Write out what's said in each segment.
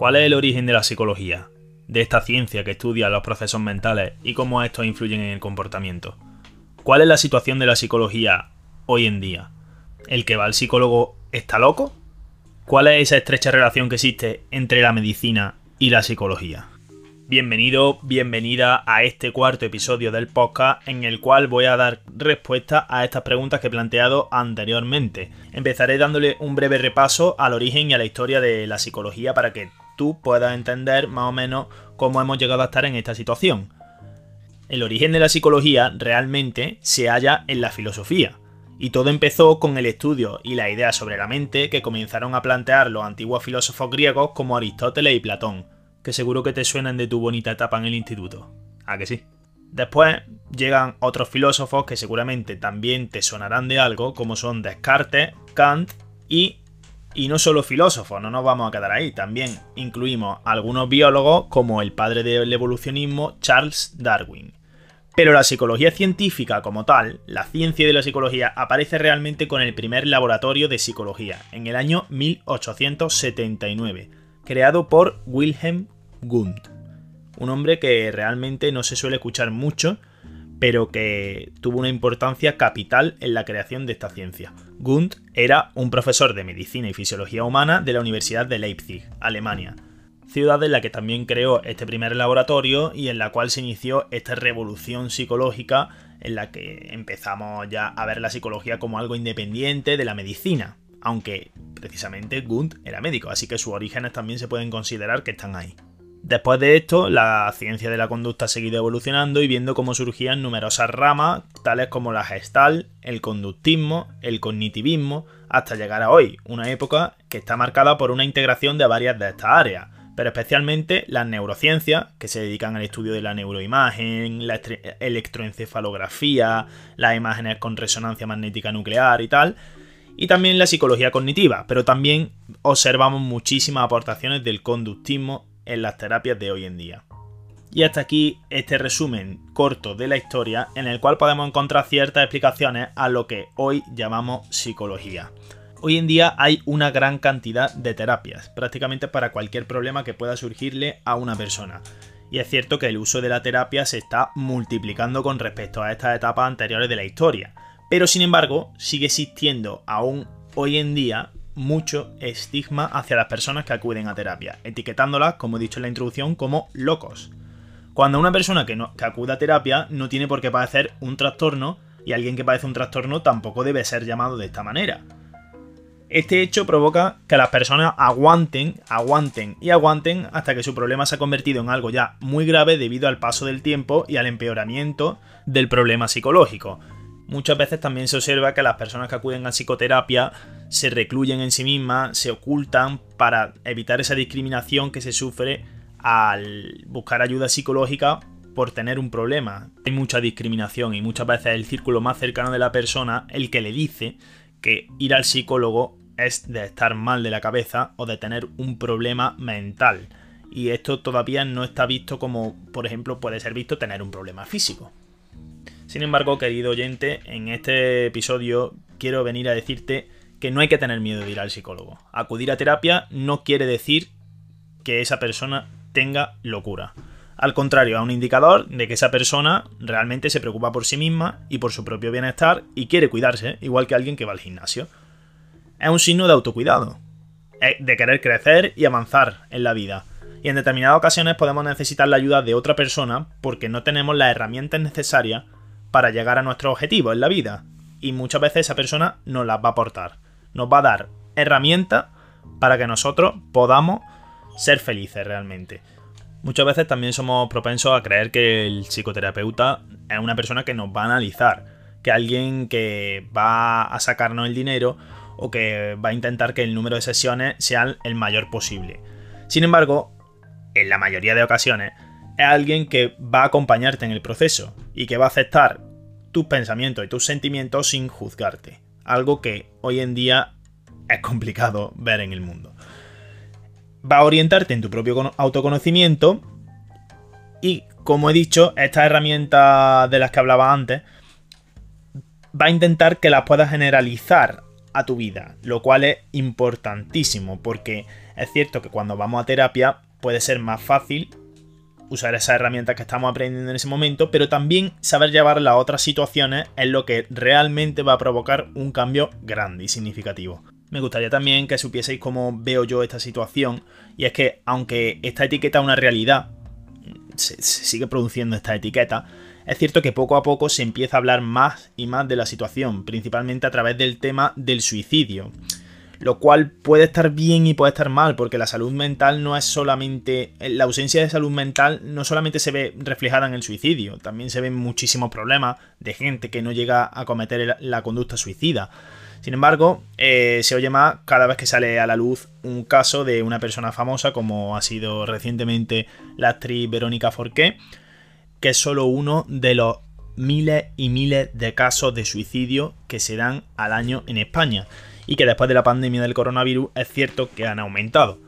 ¿Cuál es el origen de la psicología? De esta ciencia que estudia los procesos mentales y cómo estos influyen en el comportamiento. ¿Cuál es la situación de la psicología hoy en día? ¿El que va al psicólogo está loco? ¿Cuál es esa estrecha relación que existe entre la medicina y la psicología? Bienvenido, bienvenida a este cuarto episodio del podcast en el cual voy a dar respuesta a estas preguntas que he planteado anteriormente. Empezaré dándole un breve repaso al origen y a la historia de la psicología para que tú puedas entender más o menos cómo hemos llegado a estar en esta situación. El origen de la psicología realmente se halla en la filosofía. Y todo empezó con el estudio y la idea sobre la mente que comenzaron a plantear los antiguos filósofos griegos como Aristóteles y Platón que seguro que te suenan de tu bonita etapa en el instituto. ¿A que sí? Después llegan otros filósofos que seguramente también te sonarán de algo, como son Descartes, Kant y... Y no solo filósofos, no nos vamos a quedar ahí, también incluimos algunos biólogos como el padre del evolucionismo Charles Darwin. Pero la psicología científica como tal, la ciencia de la psicología, aparece realmente con el primer laboratorio de psicología, en el año 1879, creado por Wilhelm Wundt. Un hombre que realmente no se suele escuchar mucho, pero que tuvo una importancia capital en la creación de esta ciencia. Wundt era un profesor de medicina y fisiología humana de la Universidad de Leipzig, Alemania, ciudad en la que también creó este primer laboratorio y en la cual se inició esta revolución psicológica en la que empezamos ya a ver la psicología como algo independiente de la medicina aunque precisamente Gunt era médico, así que sus orígenes también se pueden considerar que están ahí. Después de esto, la ciencia de la conducta ha seguido evolucionando y viendo cómo surgían numerosas ramas, tales como la gestal, el conductismo, el cognitivismo, hasta llegar a hoy, una época que está marcada por una integración de varias de estas áreas, pero especialmente las neurociencias, que se dedican al estudio de la neuroimagen, la electroencefalografía, las imágenes con resonancia magnética nuclear y tal, y también la psicología cognitiva, pero también observamos muchísimas aportaciones del conductismo en las terapias de hoy en día. Y hasta aquí este resumen corto de la historia en el cual podemos encontrar ciertas explicaciones a lo que hoy llamamos psicología. Hoy en día hay una gran cantidad de terapias, prácticamente para cualquier problema que pueda surgirle a una persona. Y es cierto que el uso de la terapia se está multiplicando con respecto a estas etapas anteriores de la historia. Pero sin embargo, sigue existiendo aún hoy en día mucho estigma hacia las personas que acuden a terapia, etiquetándolas, como he dicho en la introducción, como locos. Cuando una persona que, no, que acude a terapia no tiene por qué padecer un trastorno, y alguien que padece un trastorno tampoco debe ser llamado de esta manera. Este hecho provoca que las personas aguanten, aguanten y aguanten hasta que su problema se ha convertido en algo ya muy grave debido al paso del tiempo y al empeoramiento del problema psicológico. Muchas veces también se observa que las personas que acuden a psicoterapia se recluyen en sí mismas, se ocultan para evitar esa discriminación que se sufre al buscar ayuda psicológica por tener un problema. Hay mucha discriminación y muchas veces el círculo más cercano de la persona el que le dice que ir al psicólogo es de estar mal de la cabeza o de tener un problema mental. Y esto todavía no está visto como, por ejemplo, puede ser visto tener un problema físico. Sin embargo, querido oyente, en este episodio quiero venir a decirte que no hay que tener miedo de ir al psicólogo. Acudir a terapia no quiere decir que esa persona tenga locura. Al contrario, es un indicador de que esa persona realmente se preocupa por sí misma y por su propio bienestar y quiere cuidarse, igual que alguien que va al gimnasio. Es un signo de autocuidado, de querer crecer y avanzar en la vida. Y en determinadas ocasiones podemos necesitar la ayuda de otra persona porque no tenemos las herramientas necesarias para llegar a nuestro objetivo en la vida. Y muchas veces esa persona nos las va a aportar. Nos va a dar herramientas para que nosotros podamos ser felices realmente. Muchas veces también somos propensos a creer que el psicoterapeuta es una persona que nos va a analizar, que alguien que va a sacarnos el dinero o que va a intentar que el número de sesiones sea el mayor posible. Sin embargo, en la mayoría de ocasiones, es alguien que va a acompañarte en el proceso y que va a aceptar tus pensamientos y tus sentimientos sin juzgarte. Algo que hoy en día es complicado ver en el mundo. Va a orientarte en tu propio autoconocimiento y, como he dicho, estas herramientas de las que hablaba antes, va a intentar que las puedas generalizar a tu vida, lo cual es importantísimo porque es cierto que cuando vamos a terapia puede ser más fácil usar esas herramientas que estamos aprendiendo en ese momento, pero también saber llevarla a otras situaciones es lo que realmente va a provocar un cambio grande y significativo. Me gustaría también que supieseis cómo veo yo esta situación, y es que aunque esta etiqueta es una realidad, se, sigue produciendo esta etiqueta, es cierto que poco a poco se empieza a hablar más y más de la situación, principalmente a través del tema del suicidio lo cual puede estar bien y puede estar mal, porque la salud mental no es solamente, la ausencia de salud mental no solamente se ve reflejada en el suicidio, también se ven muchísimos problemas de gente que no llega a cometer la conducta suicida. Sin embargo, eh, se oye más cada vez que sale a la luz un caso de una persona famosa, como ha sido recientemente la actriz Verónica Forqué, que es solo uno de los miles y miles de casos de suicidio que se dan al año en España y que después de la pandemia del coronavirus es cierto que han aumentado.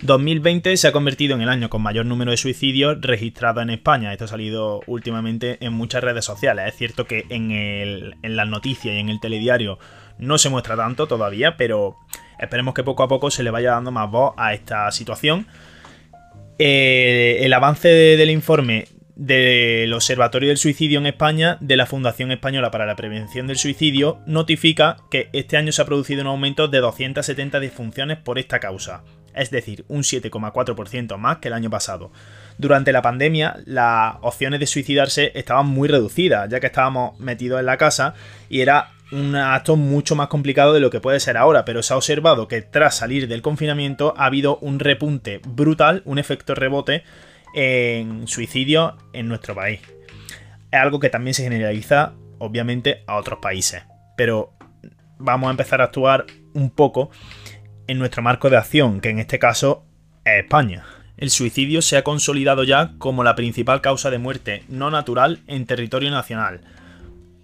2020 se ha convertido en el año con mayor número de suicidios registrados en España. Esto ha salido últimamente en muchas redes sociales. Es cierto que en, las noticias y en el telediario no se muestra tanto todavía, pero esperemos que poco a poco se le vaya dando más voz a esta situación. Eh, el avance del informe del Observatorio del Suicidio en España de la Fundación Española para la Prevención del Suicidio notifica que este año se ha producido un aumento de 270 disfunciones por esta causa, es decir, un 7,4% más que el año pasado. Durante la pandemia, las opciones de suicidarse estaban muy reducidas, ya que estábamos metidos en la casa y era un acto mucho más complicado de lo que puede ser ahora, pero se ha observado que tras salir del confinamiento ha habido un repunte brutal, un efecto rebote en suicidio en nuestro país. Es algo que también se generaliza, obviamente, a otros países. Pero vamos a empezar a actuar un poco en nuestro marco de acción, que en este caso es España. El suicidio se ha consolidado ya como la principal causa de muerte no natural en territorio nacional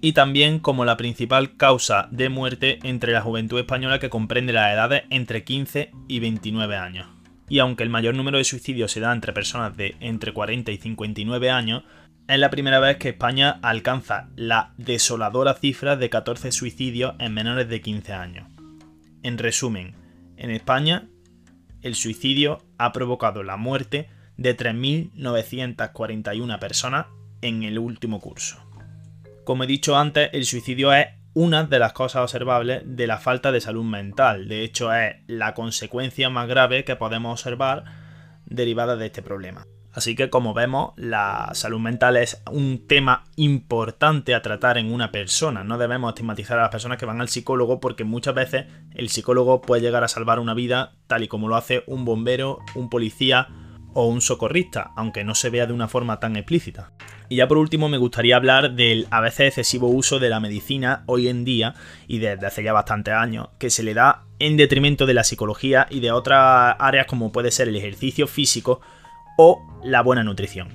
y también como la principal causa de muerte entre la juventud española que comprende las edades entre 15 y 29 años y aunque el mayor número de suicidios se da entre personas de entre 40 y 59 años, es la primera vez que España alcanza la desoladora cifra de 14 suicidios en menores de 15 años. En resumen, en España, el suicidio ha provocado la muerte de 3.941 personas en el último curso. Como he dicho antes, el suicidio es una de las cosas observables de la falta de salud mental. De hecho, es la consecuencia más grave que podemos observar derivada de este problema. Así que como vemos, la salud mental es un tema importante a tratar en una persona. No debemos estigmatizar a las personas que van al psicólogo porque muchas veces el psicólogo puede llegar a salvar una vida tal y como lo hace un bombero, un policía o un socorrista, aunque no se vea de una forma tan explícita. Y ya por último me gustaría hablar del a veces excesivo uso de la medicina hoy en día y desde hace ya bastantes años, que se le da en detrimento de la psicología y de otras áreas como puede ser el ejercicio físico o la buena nutrición.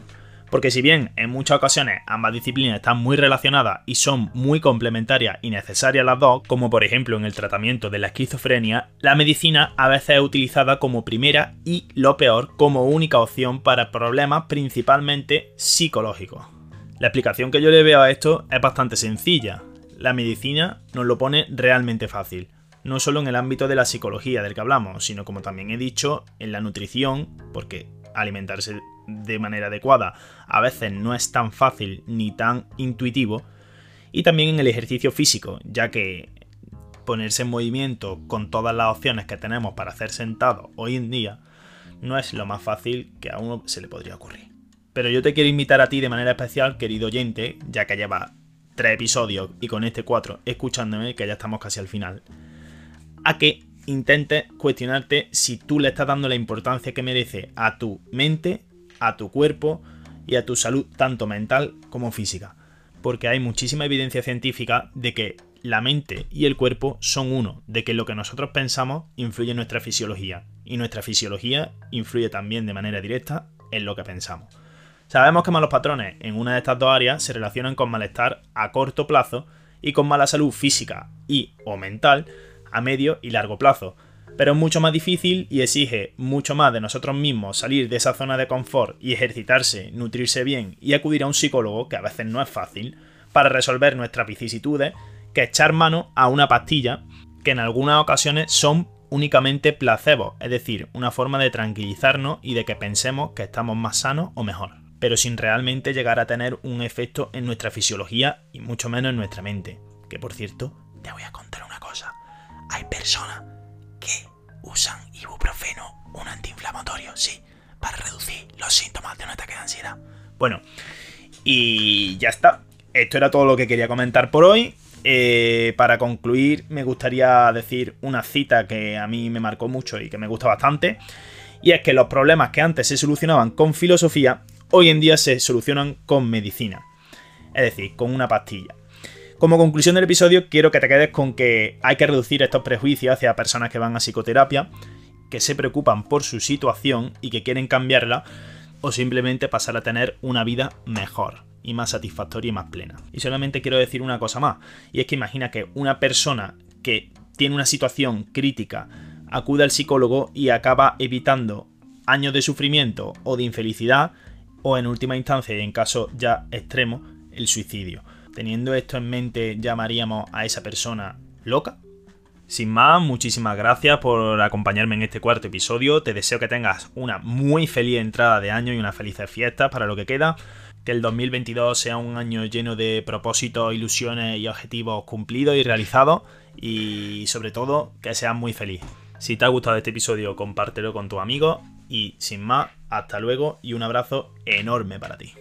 Porque si bien en muchas ocasiones ambas disciplinas están muy relacionadas y son muy complementarias y necesarias las dos, como por ejemplo en el tratamiento de la esquizofrenia, la medicina a veces es utilizada como primera y, lo peor, como única opción para problemas principalmente psicológicos. La explicación que yo le veo a esto es bastante sencilla. La medicina nos lo pone realmente fácil no solo en el ámbito de la psicología del que hablamos, sino como también he dicho, en la nutrición, porque alimentarse de manera adecuada a veces no es tan fácil ni tan intuitivo. Y también en el ejercicio físico, ya que ponerse en movimiento con todas las opciones que tenemos para hacer sentado hoy en día no es lo más fácil que a uno se le podría ocurrir. Pero yo te quiero invitar a ti de manera especial, querido oyente, ya que lleva tres episodios y con este cuatro escuchándome, que ya estamos casi al final, a que intentes cuestionarte si tú le estás dando la importancia que merece a tu mente, a tu cuerpo y a tu salud tanto mental como física. Porque hay muchísima evidencia científica de que la mente y el cuerpo son uno, de que lo que nosotros pensamos influye en nuestra fisiología y nuestra fisiología influye también de manera directa en lo que pensamos. Sabemos que malos patrones en una de estas dos áreas se relacionan con malestar a corto plazo y con mala salud física y o mental a medio y largo plazo, pero es mucho más difícil y exige mucho más de nosotros mismos salir de esa zona de confort y ejercitarse, nutrirse bien y acudir a un psicólogo, que a veces no es fácil, para resolver nuestras vicisitudes, que echar mano a una pastilla que en algunas ocasiones son únicamente placebos, es decir, una forma de tranquilizarnos y de que pensemos que estamos más sanos o mejor, pero sin realmente llegar a tener un efecto en nuestra fisiología y mucho menos en nuestra mente. Que por cierto, te voy a contar personas que usan ibuprofeno, un antiinflamatorio, sí, para reducir los síntomas de un ataque de ansiedad. Bueno, y ya está. Esto era todo lo que quería comentar por hoy. Eh, para concluir, me gustaría decir una cita que a mí me marcó mucho y que me gusta bastante. Y es que los problemas que antes se solucionaban con filosofía, hoy en día se solucionan con medicina. Es decir, con una pastilla. Como conclusión del episodio, quiero que te quedes con que hay que reducir estos prejuicios hacia personas que van a psicoterapia, que se preocupan por su situación y que quieren cambiarla, o simplemente pasar a tener una vida mejor y más satisfactoria y más plena. Y solamente quiero decir una cosa más, y es que imagina que una persona que tiene una situación crítica acude al psicólogo y acaba evitando años de sufrimiento o de infelicidad, o en última instancia y en caso ya extremo, el suicidio. Teniendo esto en mente, llamaríamos a esa persona loca. Sin más, muchísimas gracias por acompañarme en este cuarto episodio. Te deseo que tengas una muy feliz entrada de año y unas felices fiestas para lo que queda que el 2022 sea un año lleno de propósitos, ilusiones y objetivos cumplidos y realizados y sobre todo que seas muy feliz. Si te ha gustado este episodio, compártelo con tus amigos y sin más, hasta luego y un abrazo enorme para ti.